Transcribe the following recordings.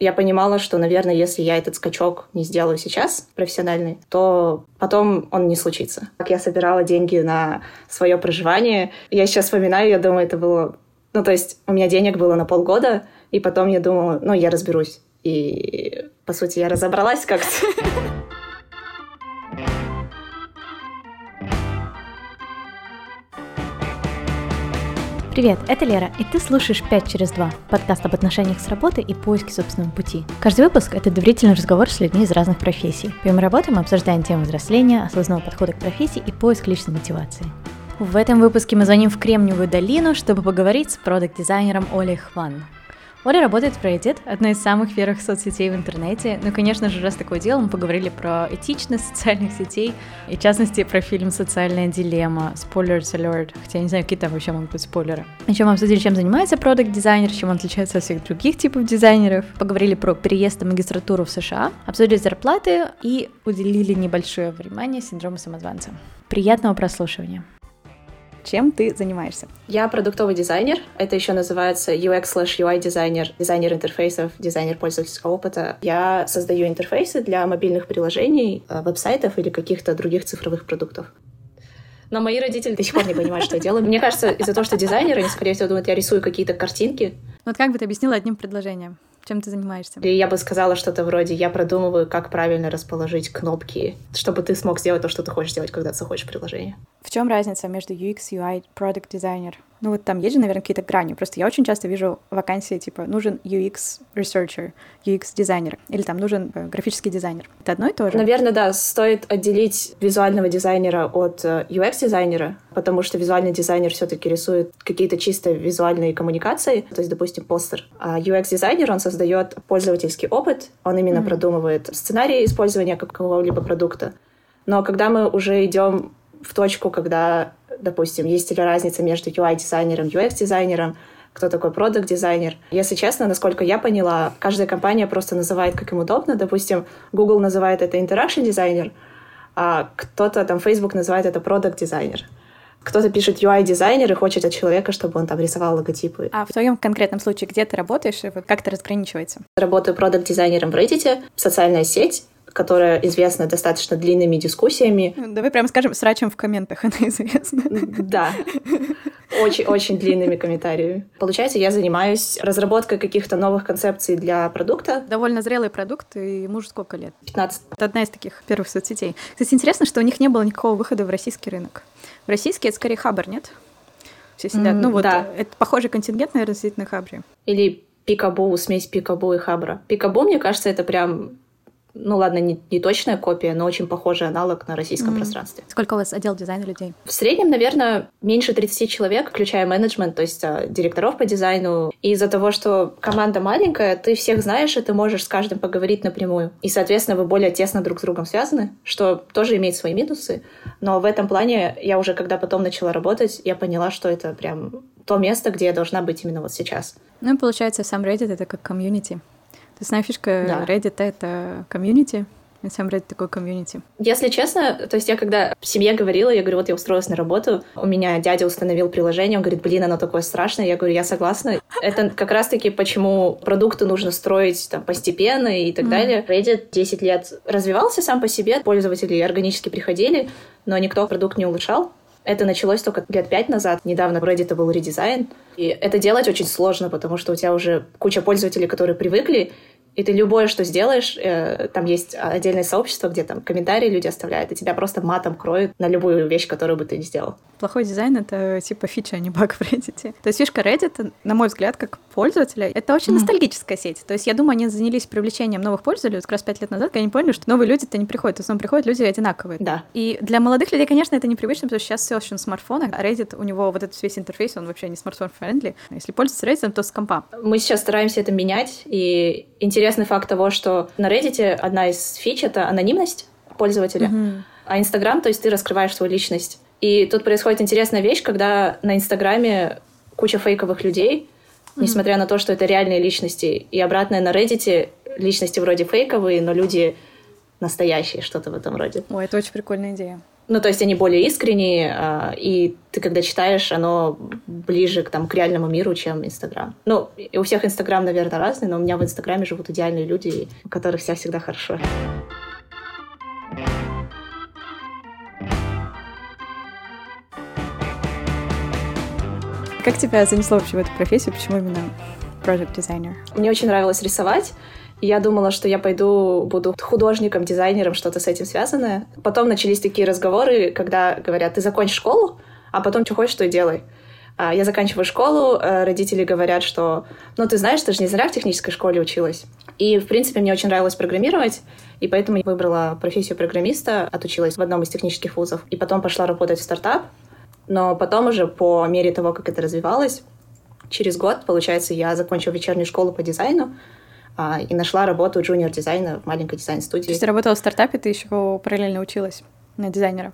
я понимала, что, наверное, если я этот скачок не сделаю сейчас профессиональный, то потом он не случится. Как я собирала деньги на свое проживание, я сейчас вспоминаю, я думаю, это было... Ну, то есть у меня денег было на полгода, и потом я думала, ну, я разберусь. И, по сути, я разобралась как-то. Привет, это Лера, и ты слушаешь «5 через 2» — подкаст об отношениях с работой и поиске собственного пути. Каждый выпуск — это доверительный разговор с людьми из разных профессий. Помимо работы мы обсуждаем тему взросления, осознанного подхода к профессии и поиск личной мотивации. В этом выпуске мы звоним в Кремниевую долину, чтобы поговорить с продакт-дизайнером Олей Хван. Оля работает в Reddit, одной из самых первых соцсетей в интернете. Ну, конечно же, раз такое дело, мы поговорили про этичность социальных сетей, и в частности про фильм «Социальная дилемма», Spoilers alert, хотя я не знаю, какие там вообще могут быть спойлеры. Еще мы обсудили, чем занимается продукт-дизайнер, чем он отличается от всех других типов дизайнеров. Поговорили про переезд и магистратуру в США, обсудили зарплаты и уделили небольшое внимание синдрому самозванца. Приятного прослушивания! Чем ты занимаешься? Я продуктовый дизайнер. Это еще называется UX slash UI дизайнер, дизайнер интерфейсов, дизайнер пользовательского опыта. Я создаю интерфейсы для мобильных приложений, э, веб-сайтов или каких-то других цифровых продуктов. Но мои родители до сих пор не понимают, что я делаю. Мне кажется, из-за того, что дизайнер, они, скорее всего, думают, я рисую какие-то картинки. Вот как бы ты объяснила одним предложением? Чем ты занимаешься? И я бы сказала что-то вроде, я продумываю, как правильно расположить кнопки, чтобы ты смог сделать то, что ты хочешь сделать, когда ты в приложение. В чем разница между UX, UI, Product Designer? Ну вот там есть же, наверное, какие-то грани. Просто я очень часто вижу вакансии типа нужен UX researcher, UX дизайнер или там нужен э, графический дизайнер. Это одно и то же? Наверное, да. Стоит отделить визуального дизайнера от э, UX дизайнера, потому что визуальный дизайнер все-таки рисует какие-то чисто визуальные коммуникации, то есть, допустим, постер. А UX дизайнер он создает пользовательский опыт, он именно mm-hmm. продумывает сценарий использования какого-либо продукта. Но когда мы уже идем в точку, когда, допустим, есть ли разница между UI-дизайнером и UX-дизайнером, кто такой продукт-дизайнер. Если честно, насколько я поняла, каждая компания просто называет, как им удобно. Допустим, Google называет это interaction дизайнер, а кто-то там Facebook называет это продукт-дизайнер. Кто-то пишет UI-дизайнер и хочет от человека, чтобы он там рисовал логотипы. А в твоем конкретном случае, где ты работаешь, и вот как это разграничивается? Работаю продукт-дизайнером в Reddit, социальная сеть, которая известна достаточно длинными дискуссиями. Давай прямо скажем, срачем в комментах она известна. Да. Очень-очень длинными комментариями. Получается, я занимаюсь разработкой каких-то новых концепций для продукта. Довольно зрелый продукт, и мужу сколько лет? 15. Это одна из таких первых соцсетей. Кстати, интересно, что у них не было никакого выхода в российский рынок. В российский это скорее Хабр, нет? Все сидят. Mm, ну вот, да. это похожий контингент, наверное, сидит на Хабре. Или Пикабу, смесь Пикабу и Хабра. Пикабу, мне кажется, это прям ну ладно, не, не точная копия, но очень похожий аналог на российском mm-hmm. пространстве. Сколько у вас отдел дизайна людей? В среднем, наверное, меньше 30 человек, включая менеджмент, то есть а, директоров по дизайну. И из-за того, что команда маленькая, ты всех знаешь, и ты можешь с каждым поговорить напрямую. И, соответственно, вы более тесно друг с другом связаны, что тоже имеет свои минусы. Но в этом плане я уже, когда потом начала работать, я поняла, что это прям то место, где я должна быть именно вот сейчас. Ну и получается, сам Reddit — это как комьюнити. Основная фишка да. Reddit — это комьюнити, и сам Reddit такой комьюнити. Если честно, то есть я когда в семье говорила, я говорю, вот я устроилась на работу, у меня дядя установил приложение, он говорит, блин, оно такое страшное. Я говорю, я согласна. Это как раз-таки почему продукты нужно строить там постепенно и так mm. далее. Reddit 10 лет развивался сам по себе, пользователи органически приходили, но никто продукт не улучшал. Это началось только лет пять назад. Недавно в Reddit был редизайн. И это делать очень сложно, потому что у тебя уже куча пользователей, которые привыкли, и ты любое, что сделаешь, э, там есть отдельное сообщество, где там комментарии люди оставляют, и тебя просто матом кроют на любую вещь, которую бы ты ни сделал. Плохой дизайн — это типа фича, а не баг в Reddit. То есть фишка Reddit, на мой взгляд, как пользователя, это очень mm. ностальгическая сеть. То есть я думаю, они занялись привлечением новых пользователей как раз пять лет назад, когда они поняли, что новые люди-то не приходят, в основном приходят люди одинаковые. Да. И для молодых людей, конечно, это непривычно, потому что сейчас все очень на смартфонах, а Reddit, у него вот этот весь интерфейс, он вообще не смартфон-friendly. Если пользоваться Reddit, то с компа. Мы сейчас стараемся это менять, и интересный факт того, что на Reddit одна из фич — это анонимность пользователя, mm-hmm. а Инстаграм, то есть ты раскрываешь свою личность. И тут происходит интересная вещь, когда на Инстаграме куча фейковых людей, mm-hmm. несмотря на то, что это реальные личности, и обратное на Reddit личности вроде фейковые, но люди настоящие, что-то в этом роде. Ой, это очень прикольная идея. Ну, то есть они более искренние, э, и ты, когда читаешь, оно ближе к, там, к реальному миру, чем Инстаграм. Ну, и у всех Инстаграм, наверное, разный, но у меня в Инстаграме живут идеальные люди, у которых все всегда хорошо. Как тебя занесло вообще в эту профессию? Почему именно project designer? Мне очень нравилось рисовать. Я думала, что я пойду, буду художником, дизайнером, что-то с этим связанное. Потом начались такие разговоры, когда говорят, ты закончишь школу, а потом что хочешь, то и делай. А, я заканчиваю школу, э, родители говорят, что, ну, ты знаешь, ты же не зря в технической школе училась. И, в принципе, мне очень нравилось программировать, и поэтому я выбрала профессию программиста, отучилась в одном из технических вузов, и потом пошла работать в стартап. Но потом уже, по мере того, как это развивалось, через год, получается, я закончила вечернюю школу по дизайну, и нашла работу junior-дизайна в маленькой дизайн-студии. То есть ты работала в стартапе, ты еще параллельно училась на дизайнера?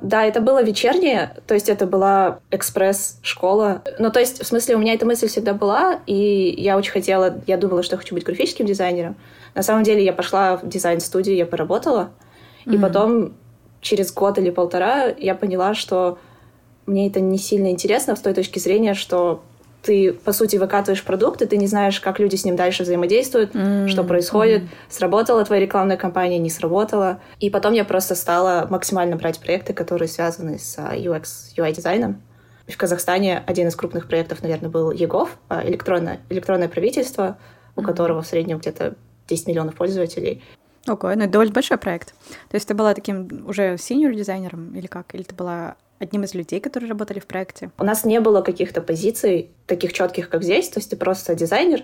Да, это было вечернее, то есть это была экспресс-школа. Ну, то есть, в смысле, у меня эта мысль всегда была, и я очень хотела, я думала, что хочу быть графическим дизайнером. На самом деле я пошла в дизайн-студию, я поработала, mm-hmm. и потом через год или полтора я поняла, что мне это не сильно интересно с той точки зрения, что ты, по сути, выкатываешь продукт, и ты не знаешь, как люди с ним дальше взаимодействуют, mm-hmm. что происходит, mm-hmm. сработала твоя рекламная кампания, не сработала. И потом я просто стала максимально брать проекты, которые связаны с UX, а, UI-дизайном. В Казахстане один из крупных проектов, наверное, был ЕГОВ, а, электронное, электронное правительство, у mm-hmm. которого в среднем где-то 10 миллионов пользователей. Ого, ну это довольно большой проект. То есть ты была таким уже синьор-дизайнером или как? Или ты была одним из людей, которые работали в проекте? У нас не было каких-то позиций таких четких, как здесь, то есть ты просто дизайнер.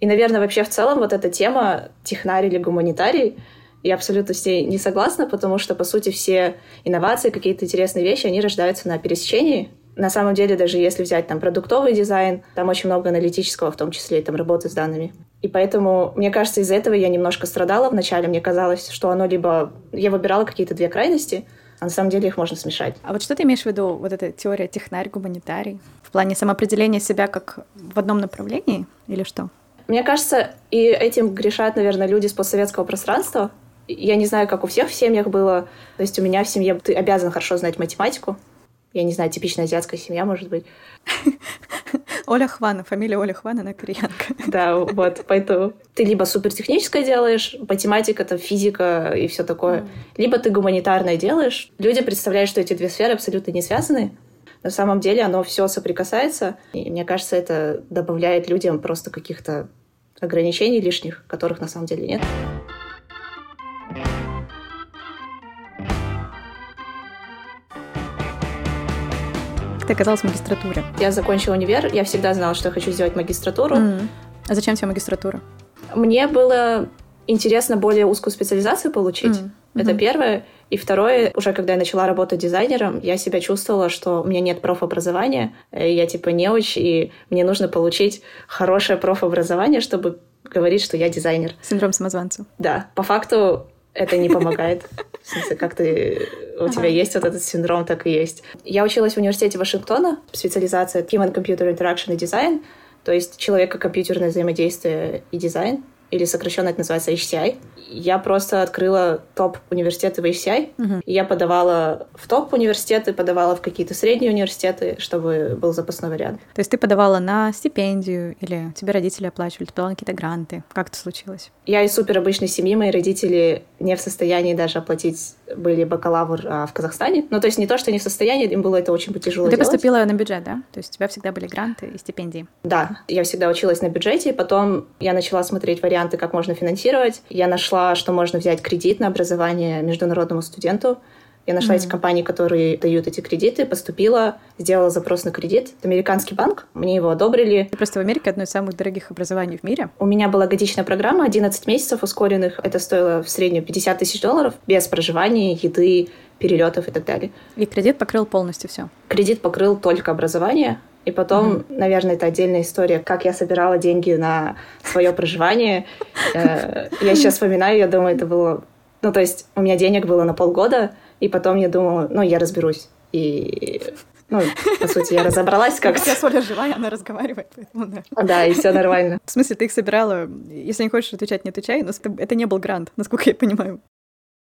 И, наверное, вообще в целом вот эта тема технарий или гуманитарий, я абсолютно с ней не согласна, потому что, по сути, все инновации, какие-то интересные вещи, они рождаются на пересечении. На самом деле, даже если взять там продуктовый дизайн, там очень много аналитического, в том числе и там работы с данными. И поэтому, мне кажется, из-за этого я немножко страдала вначале. Мне казалось, что оно либо... Я выбирала какие-то две крайности — а на самом деле их можно смешать. А вот что ты имеешь в виду, вот эта теория технарь, гуманитарий? В плане самоопределения себя как в одном направлении или что? Мне кажется, и этим грешат, наверное, люди с постсоветского пространства. Я не знаю, как у всех в семьях было. То есть у меня в семье ты обязан хорошо знать математику. Я не знаю, типичная азиатская семья, может быть. Оля Хвана, фамилия Оля Хвана, она кореянка. Да, вот, поэтому ты либо супертехническое делаешь, математика, это физика и все такое, либо ты гуманитарное делаешь. Люди представляют, что эти две сферы абсолютно не связаны. На самом деле оно все соприкасается, и мне кажется, это добавляет людям просто каких-то ограничений лишних, которых на самом деле нет. Ты оказалась в магистратуре? Я закончила универ, я всегда знала, что я хочу сделать магистратуру. Mm. А зачем тебе магистратура? Мне было интересно более узкую специализацию получить. Mm. Это mm-hmm. первое. И второе, уже когда я начала работать дизайнером, я себя чувствовала, что у меня нет профобразования, я типа неуч, и мне нужно получить хорошее профобразование, чтобы говорить, что я дизайнер. Синдром самозванца. Да. По факту это не помогает. Смысле, как ты, у тебя есть вот этот синдром, так и есть. Я училась в университете Вашингтона, специализация Human Computer Interaction и Design, то есть человека-компьютерное взаимодействие и дизайн или сокращенно это называется HCI. Я просто открыла топ-университеты в HCI. Uh-huh. И я подавала в топ-университеты, подавала в какие-то средние университеты, чтобы был запасной вариант. То есть ты подавала на стипендию или тебе родители оплачивали, ты подавала какие-то гранты? Как это случилось? Я из супер обычной семьи, мои родители не в состоянии даже оплатить были бакалавр а, в Казахстане. Ну, то есть не то, что не в состоянии, им было это очень тяжело Ты делать. поступила на бюджет, да? То есть у тебя всегда были гранты и стипендии? Да, я всегда училась на бюджете, потом я начала смотреть варианты варианты, как можно финансировать. Я нашла, что можно взять кредит на образование международному студенту. Я нашла mm-hmm. эти компании, которые дают эти кредиты, поступила, сделала запрос на кредит. Это американский банк, мне его одобрили. И просто в Америке одно из самых дорогих образований в мире. У меня была годичная программа, 11 месяцев ускоренных. Это стоило в среднем 50 тысяч долларов, без проживания, еды, перелетов и так далее. И кредит покрыл полностью все? Кредит покрыл только образование, и потом, mm-hmm. наверное, это отдельная история, как я собирала деньги на свое проживание. Э, я сейчас вспоминаю, я думаю, это было... Ну, то есть у меня денег было на полгода, и потом я думала, ну, я разберусь. И ну, по сути, я разобралась как Я Соля живая, она разговаривает, поэтому да. Да, и все нормально. В смысле, ты их собирала, если не хочешь отвечать, не отвечай, но это не был грант, насколько я понимаю.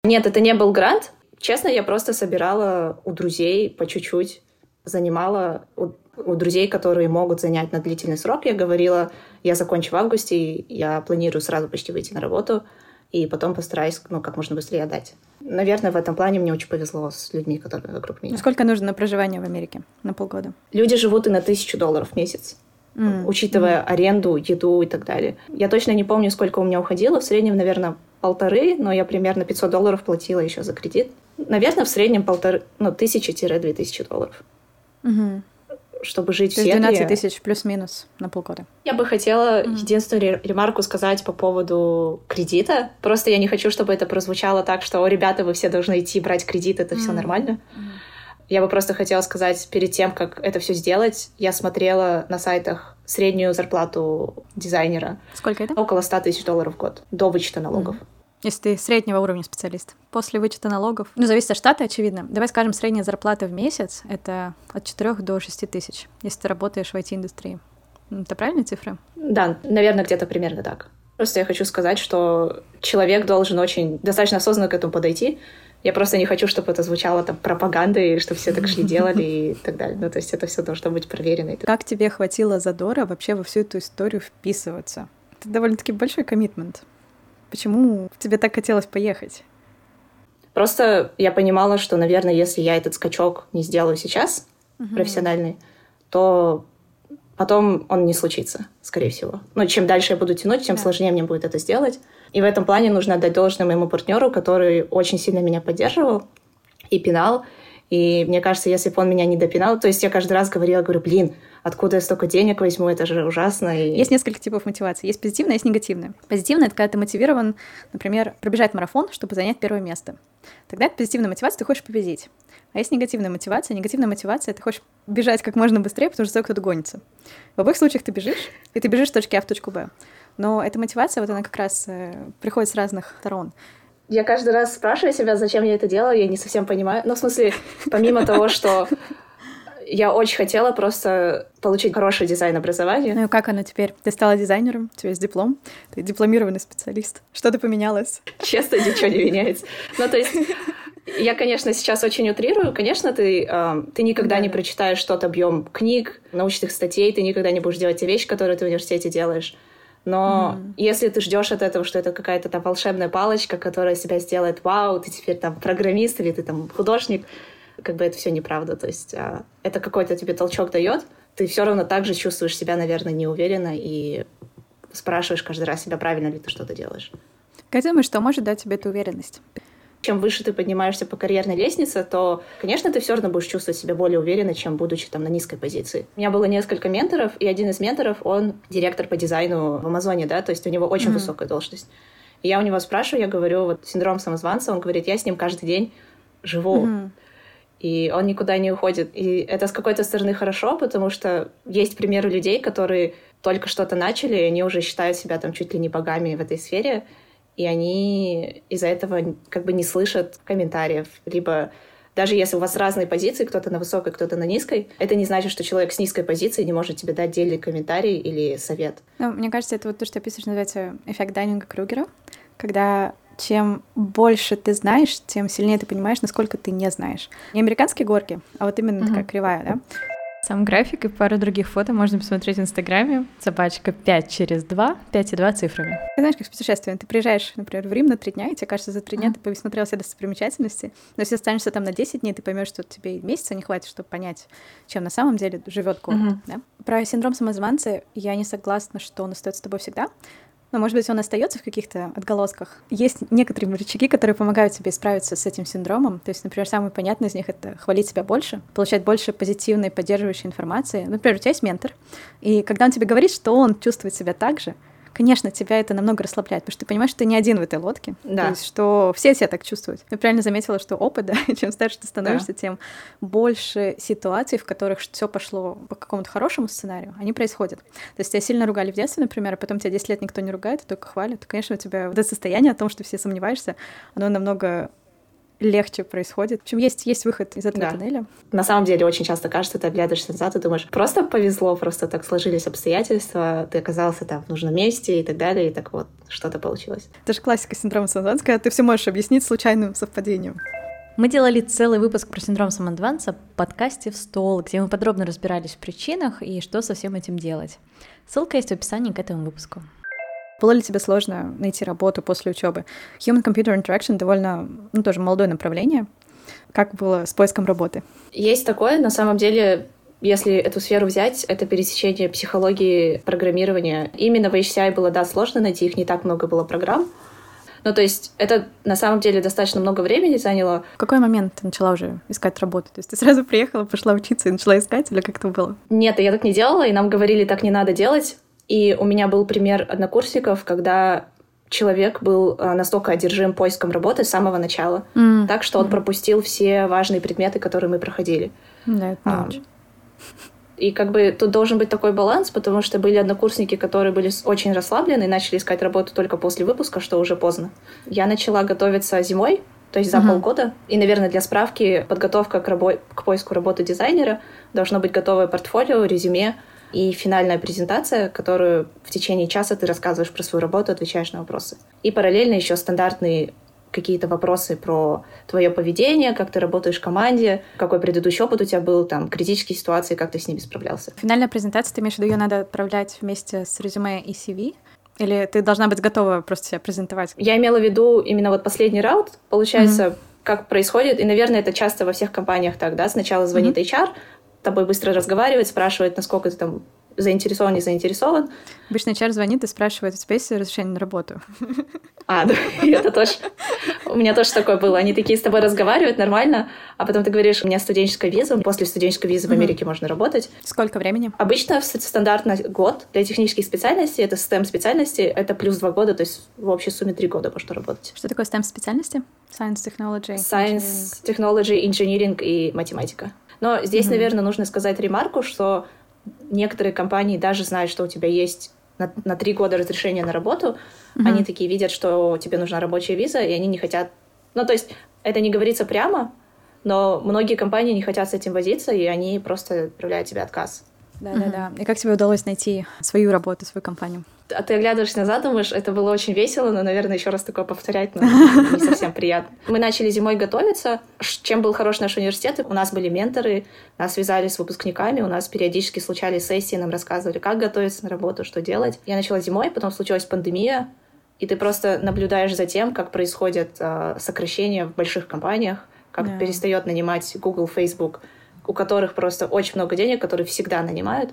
Нет, это не был грант, Честно, я просто собирала у друзей по чуть-чуть, занимала у, у друзей, которые могут занять на длительный срок. Я говорила, я закончу в августе, я планирую сразу почти выйти на работу, и потом постараюсь ну, как можно быстрее отдать. Наверное, в этом плане мне очень повезло с людьми, которые вокруг меня. Сколько нужно на проживание в Америке? На полгода? Люди живут и на тысячу долларов в месяц. Mm. учитывая mm. аренду, еду и так далее. Я точно не помню, сколько у меня уходило. В среднем, наверное, полторы, но я примерно 500 долларов платила еще за кредит. Наверное, в среднем полторы, ну, тысячи-две тысячи долларов. Mm-hmm чтобы жить То в Сиэтле. 12 тысяч плюс-минус на полгода. Я бы хотела mm-hmm. единственную ремарку сказать по поводу кредита. Просто я не хочу, чтобы это прозвучало так, что, ребята, вы все должны идти брать кредит, это mm-hmm. все нормально. Mm-hmm. Я бы просто хотела сказать, перед тем, как это все сделать, я смотрела на сайтах среднюю зарплату дизайнера. Сколько это? Около 100 тысяч долларов в год, до вычета налогов. Mm. Если ты среднего уровня специалист. После вычета налогов, ну, зависит от штата, очевидно. Давай скажем, средняя зарплата в месяц — это от 4 до 6 тысяч, если ты работаешь в IT-индустрии. Это правильные цифры? Да, наверное, где-то примерно так. Просто я хочу сказать, что человек должен очень достаточно осознанно к этому подойти, я просто не хочу, чтобы это звучало там пропагандой, что все так шли делали и так далее. Ну, то есть это все должно быть проверено. Как тебе хватило задора вообще во всю эту историю вписываться? Это довольно-таки большой коммитмент. Почему тебе так хотелось поехать? Просто я понимала, что, наверное, если я этот скачок не сделаю сейчас, угу. профессиональный, то потом он не случится, скорее всего. Но чем дальше я буду тянуть, тем да. сложнее мне будет это сделать. И в этом плане нужно отдать должное моему партнеру, который очень сильно меня поддерживал и пинал. И мне кажется, если бы он меня не допинал, то есть я каждый раз говорила, говорю, блин, откуда я столько денег возьму, это же ужасно. И... Есть несколько типов мотивации. Есть позитивная, есть негативная. Позитивная — это когда ты мотивирован, например, пробежать марафон, чтобы занять первое место. Тогда это позитивная мотивация, ты хочешь победить. А есть негативная мотивация. Негативная мотивация — ты хочешь бежать как можно быстрее, потому что за кто-то гонится. В обоих случаях ты бежишь, и ты бежишь с точки А в точку Б. Но эта мотивация, вот она как раз э, приходит с разных сторон. Я каждый раз спрашиваю себя, зачем я это делаю, я не совсем понимаю. Ну, в смысле, помимо того, что я очень хотела просто получить хорошее дизайн-образование. Ну и как оно теперь? Ты стала дизайнером, у тебя есть диплом, ты дипломированный специалист. Что-то поменялось? Честно, ничего не меняется. Ну, то есть я, конечно, сейчас очень утрирую. Конечно, ты, э, ты никогда да. не прочитаешь тот объем книг, научных статей, ты никогда не будешь делать те вещи, которые ты в университете делаешь. Но mm-hmm. если ты ждешь от этого, что это какая-то там волшебная палочка, которая себя сделает, вау, ты теперь там программист или ты там художник, как бы это все неправда. То есть э, это какой-то тебе толчок дает, ты все равно также чувствуешь себя, наверное, неуверенно и спрашиваешь каждый раз себя, правильно ли ты что-то делаешь. Как думаешь, что может дать тебе эту уверенность? чем выше ты поднимаешься по карьерной лестнице, то, конечно, ты все равно будешь чувствовать себя более уверенно, чем будучи там на низкой позиции. У меня было несколько менторов, и один из менторов, он директор по дизайну в Амазоне, да, то есть у него очень mm-hmm. высокая должность. И я у него спрашиваю, я говорю, вот синдром самозванца, он говорит, я с ним каждый день живу. Mm-hmm. И он никуда не уходит. И это с какой-то стороны хорошо, потому что есть примеры людей, которые только что-то начали, и они уже считают себя там чуть ли не богами в этой сфере и они из-за этого как бы не слышат комментариев, либо даже если у вас разные позиции, кто-то на высокой, кто-то на низкой, это не значит, что человек с низкой позиции не может тебе дать отдельный комментарий или совет. Ну, мне кажется, это вот то, что описываешь, называется эффект Дайнинга Кругера, когда чем больше ты знаешь, тем сильнее ты понимаешь, насколько ты не знаешь. Не американские горки, а вот именно mm-hmm. такая кривая, да? Сам график и пару других фото можно посмотреть в Инстаграме. Собачка 5 через 2, 5 и 2 цифрами. Ты знаешь, как с путешествием. Ты приезжаешь, например, в Рим на 3 дня, и тебе кажется, за 3 дня ты посмотрел все достопримечательности. Но если останешься там на 10 дней, ты поймешь, что тебе месяца не хватит, чтобы понять, чем на самом деле живет город. Uh-huh. Да? Про синдром самозванца я не согласна, что он остается с тобой всегда. Но, может быть, он остается в каких-то отголосках. Есть некоторые рычаги, которые помогают тебе справиться с этим синдромом. То есть, например, самый понятный из них — это хвалить себя больше, получать больше позитивной, поддерживающей информации. Например, у тебя есть ментор, и когда он тебе говорит, что он чувствует себя так же, конечно, тебя это намного расслабляет, потому что ты понимаешь, что ты не один в этой лодке. Да. То есть, что все себя так чувствуют. Я правильно заметила, что опыт, да, чем старше ты становишься, да. тем больше ситуаций, в которых все пошло по какому-то хорошему сценарию, они происходят. То есть тебя сильно ругали в детстве, например, а потом тебя 10 лет никто не ругает, а только хвалит. Конечно, у тебя вот это состояние о том, что все сомневаешься, оно намного легче происходит. В общем, есть, есть выход из этого да. тоннеля. На самом деле, очень часто кажется, ты оглядываешься назад и думаешь, просто повезло, просто так сложились обстоятельства, ты оказался там в нужном месте и так далее, и так вот что-то получилось. Это же классика синдрома самозванца, ты все можешь объяснить случайным совпадением. Мы делали целый выпуск про синдром самозванца в подкасте «В стол», где мы подробно разбирались в причинах и что со всем этим делать. Ссылка есть в описании к этому выпуску. Было ли тебе сложно найти работу после учебы? Human-computer interaction довольно, ну, тоже молодое направление. Как было с поиском работы? Есть такое. На самом деле, если эту сферу взять, это пересечение психологии, программирования. Именно в HCI было, да, сложно найти, их не так много было программ. Ну, то есть это на самом деле достаточно много времени заняло. В какой момент ты начала уже искать работу? То есть ты сразу приехала, пошла учиться и начала искать, или как это было? Нет, я так не делала, и нам говорили, так не надо делать. И у меня был пример однокурсников, когда человек был э, настолько одержим поиском работы с самого начала, mm. так что он mm. пропустил все важные предметы, которые мы проходили. Да, это а. И как бы тут должен быть такой баланс, потому что были однокурсники, которые были очень расслаблены и начали искать работу только после выпуска, что уже поздно. Я начала готовиться зимой, то есть за uh-huh. полгода. И, наверное, для справки, подготовка к, рабо- к поиску работы дизайнера должно быть готовое портфолио, резюме, и финальная презентация, которую в течение часа ты рассказываешь про свою работу, отвечаешь на вопросы. И параллельно еще стандартные какие-то вопросы про твое поведение, как ты работаешь в команде, какой предыдущий опыт у тебя был, там, критические ситуации, как ты с ними справлялся. Финальная презентация, ты имеешь в виду, ее надо отправлять вместе с резюме и CV? Или ты должна быть готова просто себя презентовать? Я имела в виду именно вот последний раунд, получается, mm-hmm. как происходит, и, наверное, это часто во всех компаниях так, да, сначала звонит mm-hmm. HR, тобой быстро разговаривает, спрашивает, насколько ты там заинтересован, не заинтересован. Обычно HR звонит и спрашивает, у тебя есть разрешение на работу? А, да, это тоже. У меня тоже такое было. Они такие с тобой разговаривают нормально, а потом ты говоришь, у меня студенческая виза, после студенческой визы в Америке можно работать. Сколько времени? Обычно стандартно год. Для технических специальностей, это STEM специальности, это плюс два года, то есть в общей сумме три года можно работать. Что такое STEM специальности? Science, Technology, Science, Technology, Engineering и математика. Но здесь, mm-hmm. наверное, нужно сказать ремарку, что некоторые компании даже знают, что у тебя есть на, на три года разрешение на работу, mm-hmm. они такие видят, что тебе нужна рабочая виза, и они не хотят... Ну, то есть это не говорится прямо, но многие компании не хотят с этим возиться, и они просто отправляют тебе отказ. Да-да-да. И как тебе удалось найти свою работу, свою компанию? А ты оглядываешься назад, думаешь, это было очень весело, но, наверное, еще раз такое повторять ну, не совсем приятно. Мы начали зимой готовиться. Чем был хорош наш университет? У нас были менторы, нас связали с выпускниками, у нас периодически случались сессии, нам рассказывали, как готовиться на работу, что делать. Я начала зимой, потом случилась пандемия, и ты просто наблюдаешь за тем, как происходят э, сокращения в больших компаниях, как yeah. перестает нанимать Google, Facebook, у которых просто очень много денег, которые всегда нанимают.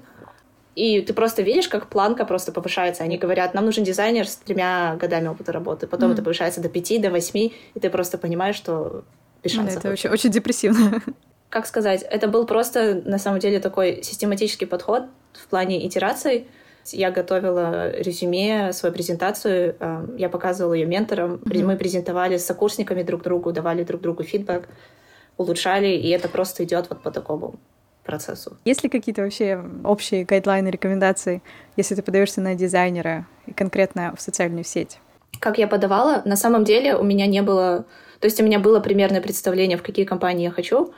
И ты просто видишь, как планка просто повышается. Они говорят, нам нужен дизайнер с тремя годами опыта работы. Потом mm. это повышается до пяти, до восьми, и ты просто понимаешь, что без шансов. Да, это очень, очень депрессивно. Как сказать, это был просто, на самом деле, такой систематический подход в плане итераций. Я готовила резюме, свою презентацию, э, я показывала ее менторам. Mm-hmm. Мы презентовали с сокурсниками друг другу, давали друг другу фидбэк, улучшали, и это просто идет вот по такому процессу. Есть ли какие-то вообще общие гайдлайны, рекомендации, если ты подаешься на дизайнера и конкретно в социальную сеть? Как я подавала, на самом деле у меня не было... То есть у меня было примерное представление, в какие компании я хочу.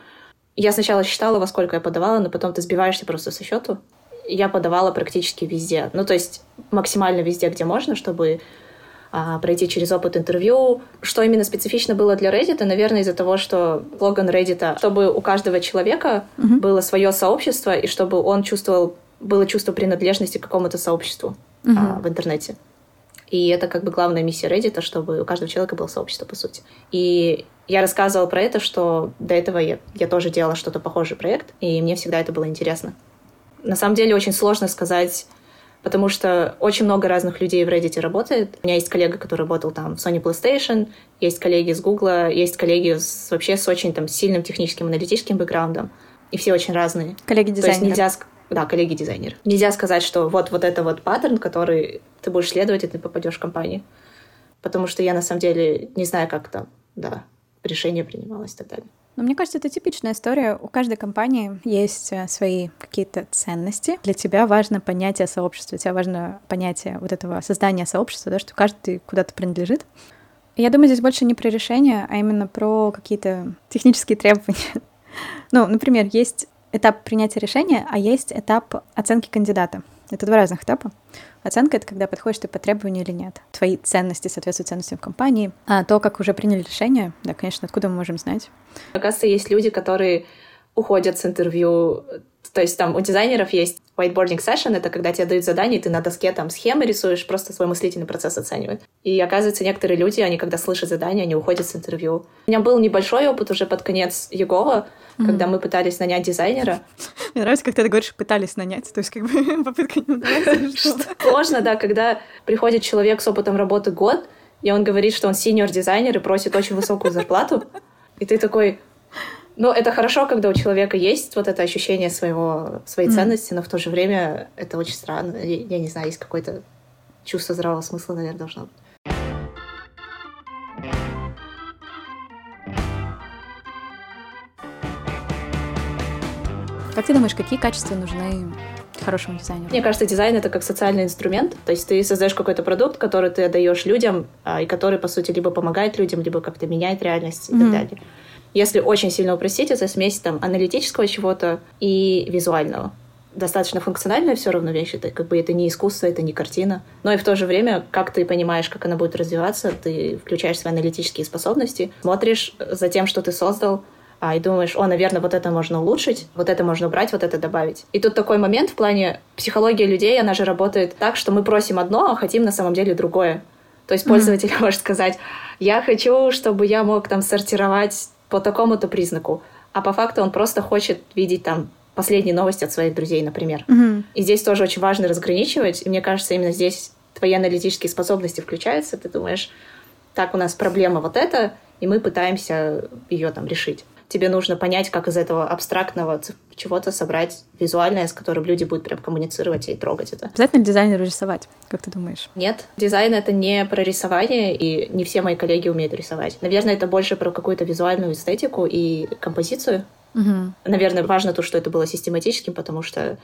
Я сначала считала, во сколько я подавала, но потом ты сбиваешься просто со счету. Я подавала практически везде. Ну, то есть максимально везде, где можно, чтобы а, пройти через опыт интервью. Что именно специфично было для Reddit, наверное, из-за того, что слоган Reddit, чтобы у каждого человека uh-huh. было свое сообщество, и чтобы он чувствовал, было чувство принадлежности к какому-то сообществу uh-huh. а, в интернете. И это как бы главная миссия Reddit, чтобы у каждого человека было сообщество, по сути. И я рассказывала про это, что до этого я, я тоже делала что-то похожий проект, и мне всегда это было интересно. На самом деле очень сложно сказать, потому что очень много разных людей в Reddit работает. У меня есть коллега, который работал там в Sony PlayStation, есть коллеги с Google, есть коллеги с, вообще с очень там сильным техническим, аналитическим бэкграундом, и все очень разные. Коллеги-дизайнеры. То есть нельзя... Да, коллеги-дизайнеры. Нельзя сказать, что вот, вот это вот паттерн, который ты будешь следовать, и ты попадешь в компанию. Потому что я на самом деле не знаю, как там, да, решение принималось и так далее. Но мне кажется, это типичная история. У каждой компании есть э, свои какие-то ценности. Для тебя важно понятие сообщества, для тебя важно понятие вот этого создания сообщества, да, что каждый куда-то принадлежит. Я думаю, здесь больше не про решение, а именно про какие-то технические требования. Ну, например, есть этап принятия решения, а есть этап оценки кандидата. Это два разных этапа. Оценка — это когда подходишь ты по требованию или нет. Твои ценности соответствуют ценностям компании. А то, как уже приняли решение, да, конечно, откуда мы можем знать? Оказывается, есть люди, которые уходят с интервью то есть там у дизайнеров есть whiteboarding session, это когда тебе дают задание, и ты на доске там схемы рисуешь, просто свой мыслительный процесс оценивают. И оказывается, некоторые люди, они когда слышат задание, они уходят с интервью. У меня был небольшой опыт уже под конец Егова, mm-hmm. когда мы пытались нанять дизайнера. Мне нравится, как ты говоришь, пытались нанять, то есть как бы попытка не удалась. Сложно, да, когда приходит человек с опытом работы год, и он говорит, что он синьор-дизайнер и просит очень высокую зарплату, и ты такой, ну, это хорошо, когда у человека есть вот это ощущение своего, своей mm. ценности, но в то же время это очень странно. Я, я не знаю, есть какое-то чувство здравого смысла, наверное, должно быть. Как ты думаешь, какие качества нужны хорошему дизайнеру? Мне кажется, дизайн это как социальный инструмент. То есть ты создаешь какой-то продукт, который ты отдаешь людям, а, и который, по сути, либо помогает людям, либо как-то меняет реальность и mm-hmm. так далее. Если очень сильно упростить, это смесь там аналитического чего-то и визуального. Достаточно функциональная все равно вещь, это как бы это не искусство, это не картина. Но и в то же время, как ты понимаешь, как она будет развиваться, ты включаешь свои аналитические способности, смотришь за тем, что ты создал, а, и думаешь, о, наверное, вот это можно улучшить, вот это можно убрать, вот это добавить. И тут такой момент в плане психологии людей, она же работает так, что мы просим одно, а хотим на самом деле другое. То есть пользователь mm-hmm. может сказать, я хочу, чтобы я мог там сортировать по такому-то признаку. А по факту он просто хочет видеть там последние новости от своих друзей, например. Mm-hmm. И здесь тоже очень важно разграничивать. И мне кажется, именно здесь твои аналитические способности включаются. Ты думаешь, так, у нас проблема вот эта, и мы пытаемся ее там решить тебе нужно понять, как из этого абстрактного чего-то собрать визуальное, с которым люди будут прям коммуницировать и трогать это. Обязательно дизайнеру рисовать, как ты думаешь? Нет, дизайн — это не про рисование, и не все мои коллеги умеют рисовать. Наверное, это больше про какую-то визуальную эстетику и композицию. Угу. Наверное, важно то, что это было систематическим, потому что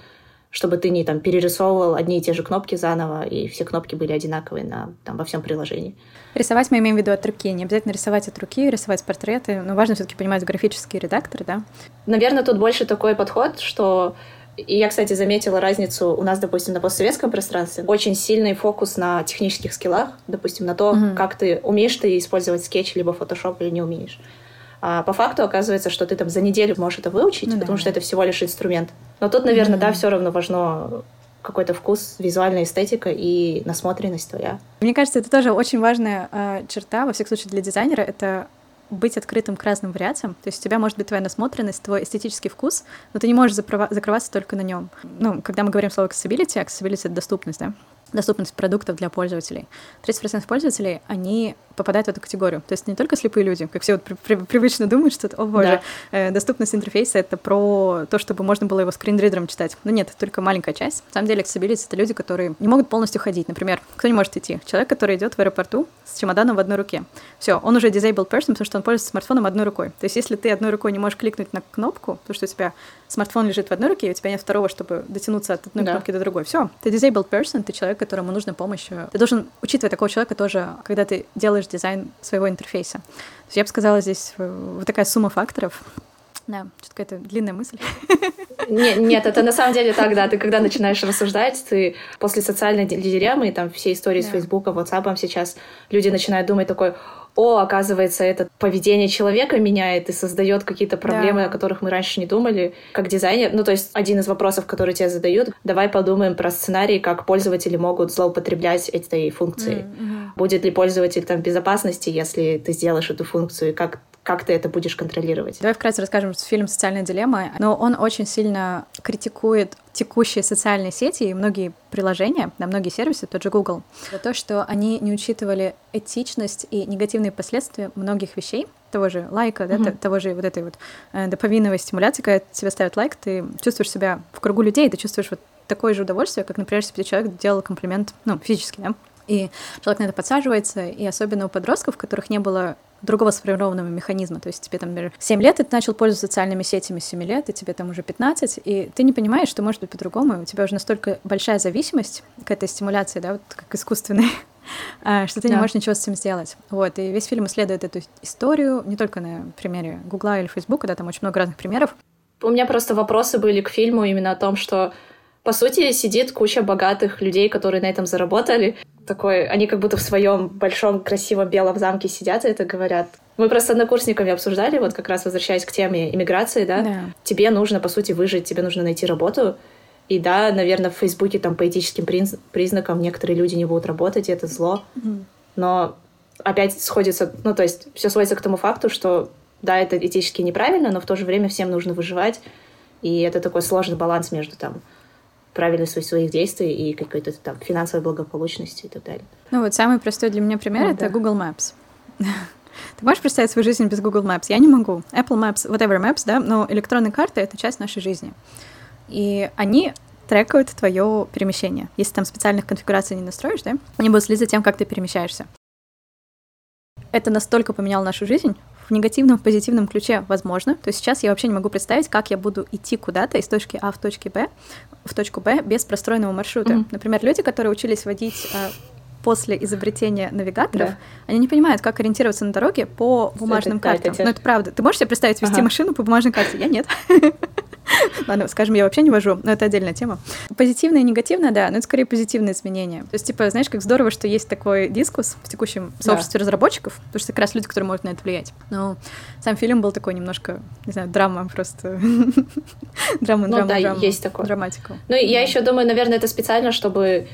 чтобы ты не там перерисовывал одни и те же кнопки заново, и все кнопки были одинаковые на, там, во всем приложении. Рисовать мы имеем в виду от руки. Не обязательно рисовать от руки, рисовать портреты, но важно все-таки понимать графические редакторы, да? Наверное, тут больше такой подход, что и я, кстати, заметила разницу у нас, допустим, на постсоветском пространстве. Очень сильный фокус на технических скиллах, допустим, на то, угу. как ты умеешь ты использовать скетч либо фотошоп или не умеешь. А по факту оказывается, что ты там за неделю можешь это выучить, ну, потому да. что это всего лишь инструмент. Но тут, наверное, mm-hmm. да, все равно важно какой-то вкус, визуальная эстетика и насмотренность твоя. Мне кажется, это тоже очень важная э, черта, во всяком случае, для дизайнера. Это быть открытым к разным вариациям. То есть у тебя может быть твоя насмотренность, твой эстетический вкус, но ты не можешь закрываться только на нем. Ну, когда мы говорим слово accessibility, accessibility — это доступность, да? Доступность продуктов для пользователей. 30% пользователей, они попадают в эту категорию. То есть не только слепые люди, как все вот при, при, привычно думают, что, о боже, да. э, доступность интерфейса — это про то, чтобы можно было его скринридером читать. Но нет, это только маленькая часть. На самом деле, accessibility — это люди, которые не могут полностью ходить. Например, кто не может идти? Человек, который идет в аэропорту с чемоданом в одной руке. Все, он уже disabled person, потому что он пользуется смартфоном одной рукой. То есть если ты одной рукой не можешь кликнуть на кнопку, то что у тебя смартфон лежит в одной руке, и у тебя нет второго, чтобы дотянуться от одной да. кнопки до другой. Все, ты disabled person, ты человек, которому нужна помощь. Ты должен учитывать такого человека тоже, когда ты делаешь дизайн своего интерфейса. То есть я бы сказала, здесь вот такая сумма факторов. Да, что-то какая-то длинная мысль. Нет, нет, это на самом деле так, да. Ты когда начинаешь рассуждать, ты после социальной дилеммы, там все истории да. с Фейсбука, WhatsApp сейчас люди начинают думать такой, о, оказывается, это поведение человека меняет и создает какие-то проблемы, да. о которых мы раньше не думали. Как дизайнер, ну, то есть один из вопросов, которые тебе задают, давай подумаем про сценарий, как пользователи могут злоупотреблять этой функцией. Mm-hmm. Будет ли пользователь там в безопасности, если ты сделаешь эту функцию, и как как ты это будешь контролировать? Давай вкратце расскажем фильм «Социальная дилемма». Но он очень сильно критикует текущие социальные сети и многие приложения, на многие сервисы, тот же Google, за то, что они не учитывали этичность и негативные последствия многих вещей, того же лайка, да, mm-hmm. того же вот этой вот э, дофаминовой стимуляции, когда тебе ставят лайк, ты чувствуешь себя в кругу людей, ты чувствуешь вот такое же удовольствие, как, например, если бы человек делал комплимент, ну, физически, да, и человек на это подсаживается, и особенно у подростков, у которых не было другого сформированного механизма. То есть тебе там, например, 7 лет, и ты начал пользоваться социальными сетями с 7 лет, и тебе там уже 15, и ты не понимаешь, что может быть по-другому, у тебя уже настолько большая зависимость к этой стимуляции, да, вот как искусственной, а, что ты да. не можешь ничего с этим сделать. Вот, и весь фильм исследует эту историю, не только на примере Гугла или Фейсбука, да, там очень много разных примеров. У меня просто вопросы были к фильму именно о том, что по сути, сидит куча богатых людей, которые на этом заработали. Такой, они как будто в своем большом красивом белом замке сидят и это говорят. Мы просто с однокурсниками обсуждали, вот как раз возвращаясь к теме иммиграции, да, Да. тебе нужно, по сути, выжить, тебе нужно найти работу. И да, наверное, в Фейсбуке там по этическим приз- признакам некоторые люди не будут работать, и это зло. Но опять сходится, ну, то есть все сводится к тому факту, что да, это этически неправильно, но в то же время всем нужно выживать. И это такой сложный баланс между там правильностью своих действий и какой-то там финансовой благополучностью и так далее. Ну вот самый простой для меня пример Ну, это да. Google Maps. Ты можешь представить свою жизнь без Google Maps? Я не могу. Apple Maps, whatever Maps, да, но электронные карты — это часть нашей жизни. И они трекают твое перемещение. Если там специальных конфигураций не настроишь, да, они будут следить за тем, как ты перемещаешься. Это настолько поменяло нашу жизнь, негативном, в позитивном ключе возможно. То есть сейчас я вообще не могу представить, как я буду идти куда-то из точки А в точке Б, в точку Б без простроенного маршрута. Мгм. Например, люди, которые учились водить э, после изобретения навигаторов, Да. они не понимают, как ориентироваться на дороге по бумажным да, это картам. те- Ну, это правда. Ты можешь себе представить вести Ага. машину по бумажной карте? Я нет. Ладно, скажем, я вообще не вожу, но это отдельная тема. Позитивное и негативное, да, но это скорее позитивные изменения. То есть, типа, знаешь, как здорово, что есть такой дискус в текущем Да. сообществе разработчиков, потому что как раз люди, которые могут на это влиять. Но сам фильм был такой немножко, не знаю, драма просто. Драма, Ну драма, да, драма. есть такое. Драматику. Ну, я еще думаю, наверное, это специально, чтобы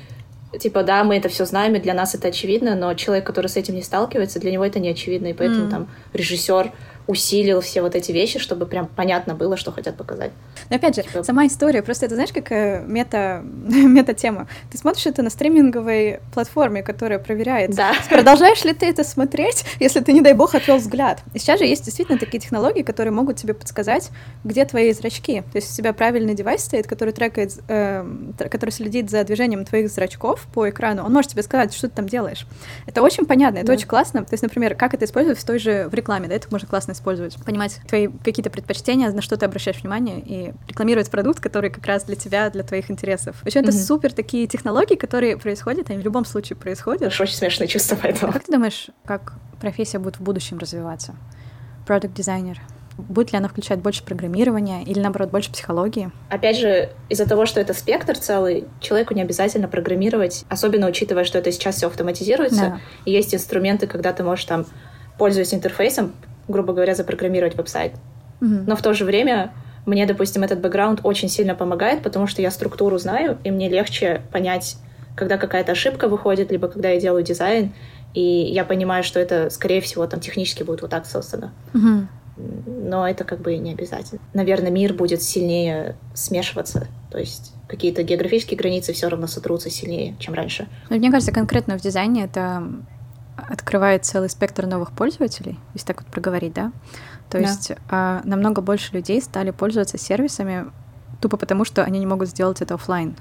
типа, да, мы это все знаем, и для нас это очевидно, но человек, который с этим не сталкивается, для него это не очевидно, и поэтому Мгм. там режиссер усилил все вот эти вещи, чтобы прям понятно было, что хотят показать. Но опять же, Типа- сама история, просто это, знаешь, какая мета, мета-тема. Ты смотришь это на стриминговой платформе, которая проверяет, Да. продолжаешь ли ты это смотреть, если ты, не дай бог, отвел взгляд. И сейчас же есть действительно такие технологии, которые могут тебе подсказать, где твои зрачки. То есть у тебя правильный девайс стоит, который трекает, тр- который следит за движением твоих зрачков по экрану. Он может тебе сказать, что ты там делаешь. Это очень понятно, это Да. очень классно. То есть, например, как это использовать в той же в рекламе, да, это можно классно использовать. Понимать твои какие-то предпочтения, на что ты обращаешь внимание, и рекламировать продукт, который как раз для тебя, для твоих интересов. Причем это Мгм. супер такие технологии, которые происходят, они в любом случае происходят. Это очень смешное чувство А поэтому. как ты думаешь, как профессия будет в будущем развиваться? Продукт дизайнер. Будет ли она включать больше программирования или, наоборот, больше психологии? Опять же, из-за того, что это спектр целый, человеку не обязательно программировать, особенно учитывая, что это сейчас все автоматизируется, Да. и есть инструменты, когда ты можешь там, пользуясь интерфейсом, грубо говоря, запрограммировать веб-сайт. Мгм. Но в то же время мне, допустим, этот бэкграунд очень сильно помогает, потому что я структуру знаю, и мне легче понять, когда какая-то ошибка выходит, либо когда я делаю дизайн, и я понимаю, что это, скорее всего, там технически будет вот так создано. Мгм. Но это как бы не обязательно. Наверное, мир будет сильнее смешиваться, то есть какие-то географические границы все равно сотрутся сильнее, чем раньше. Ну, Мне кажется, конкретно в дизайне это открывает целый спектр новых пользователей, если так вот проговорить, да? То Да. есть а, намного больше людей стали пользоваться сервисами тупо потому, что они не могут сделать это оффлайн.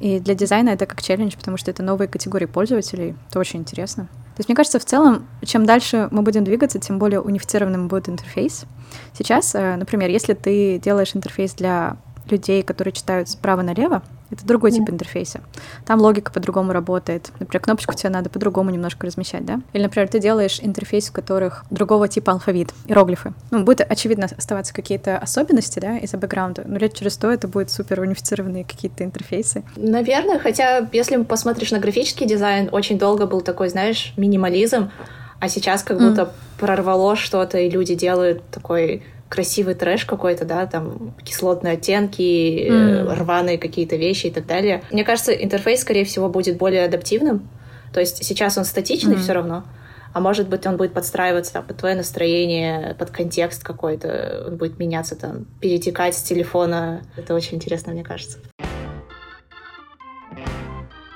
И для дизайна это как челлендж, потому что это новые категории пользователей. Это очень интересно. То есть, мне кажется, в целом, чем дальше мы будем двигаться, тем более унифицированным будет интерфейс. Сейчас, э, например, если ты делаешь интерфейс для людей, которые читают справа налево, это другой тип Мгм. интерфейса. Там логика по-другому работает. Например, кнопочку тебе надо по-другому немножко размещать, да? Или, например, ты делаешь интерфейс, в которых другого типа алфавит, иероглифы. Ну, будет, очевидно, оставаться какие-то особенности, да, из-за бэкграунда, но лет через сто это будет супер унифицированные какие-то интерфейсы. Наверное, хотя если посмотришь на графический дизайн, очень долго был такой, знаешь, минимализм, а сейчас как Мгм. будто прорвало что-то, и люди делают такой красивый трэш какой-то, да, там кислотные оттенки, Мгм. рваные какие-то вещи и так далее. Мне кажется, интерфейс, скорее всего, будет более адаптивным. То есть сейчас он статичный Мгм. все равно, а может быть, он будет подстраиваться под твое настроение, под контекст какой-то, он будет меняться там, перетекать с телефона. Это очень интересно, мне кажется.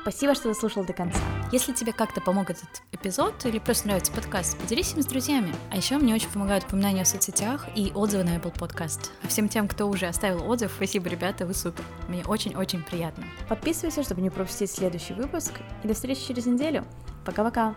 Спасибо, что дослушал до конца. Если тебе как-то помог этот эпизод или просто нравится подкаст, поделись им с друзьями. А еще мне очень помогают упоминания в соцсетях и отзывы на Apple Podcast. А всем тем, кто уже оставил отзыв, спасибо, ребята, вы супер. Мне очень-очень приятно. Подписывайся, чтобы не пропустить следующий выпуск. И до встречи через неделю. Пока-пока.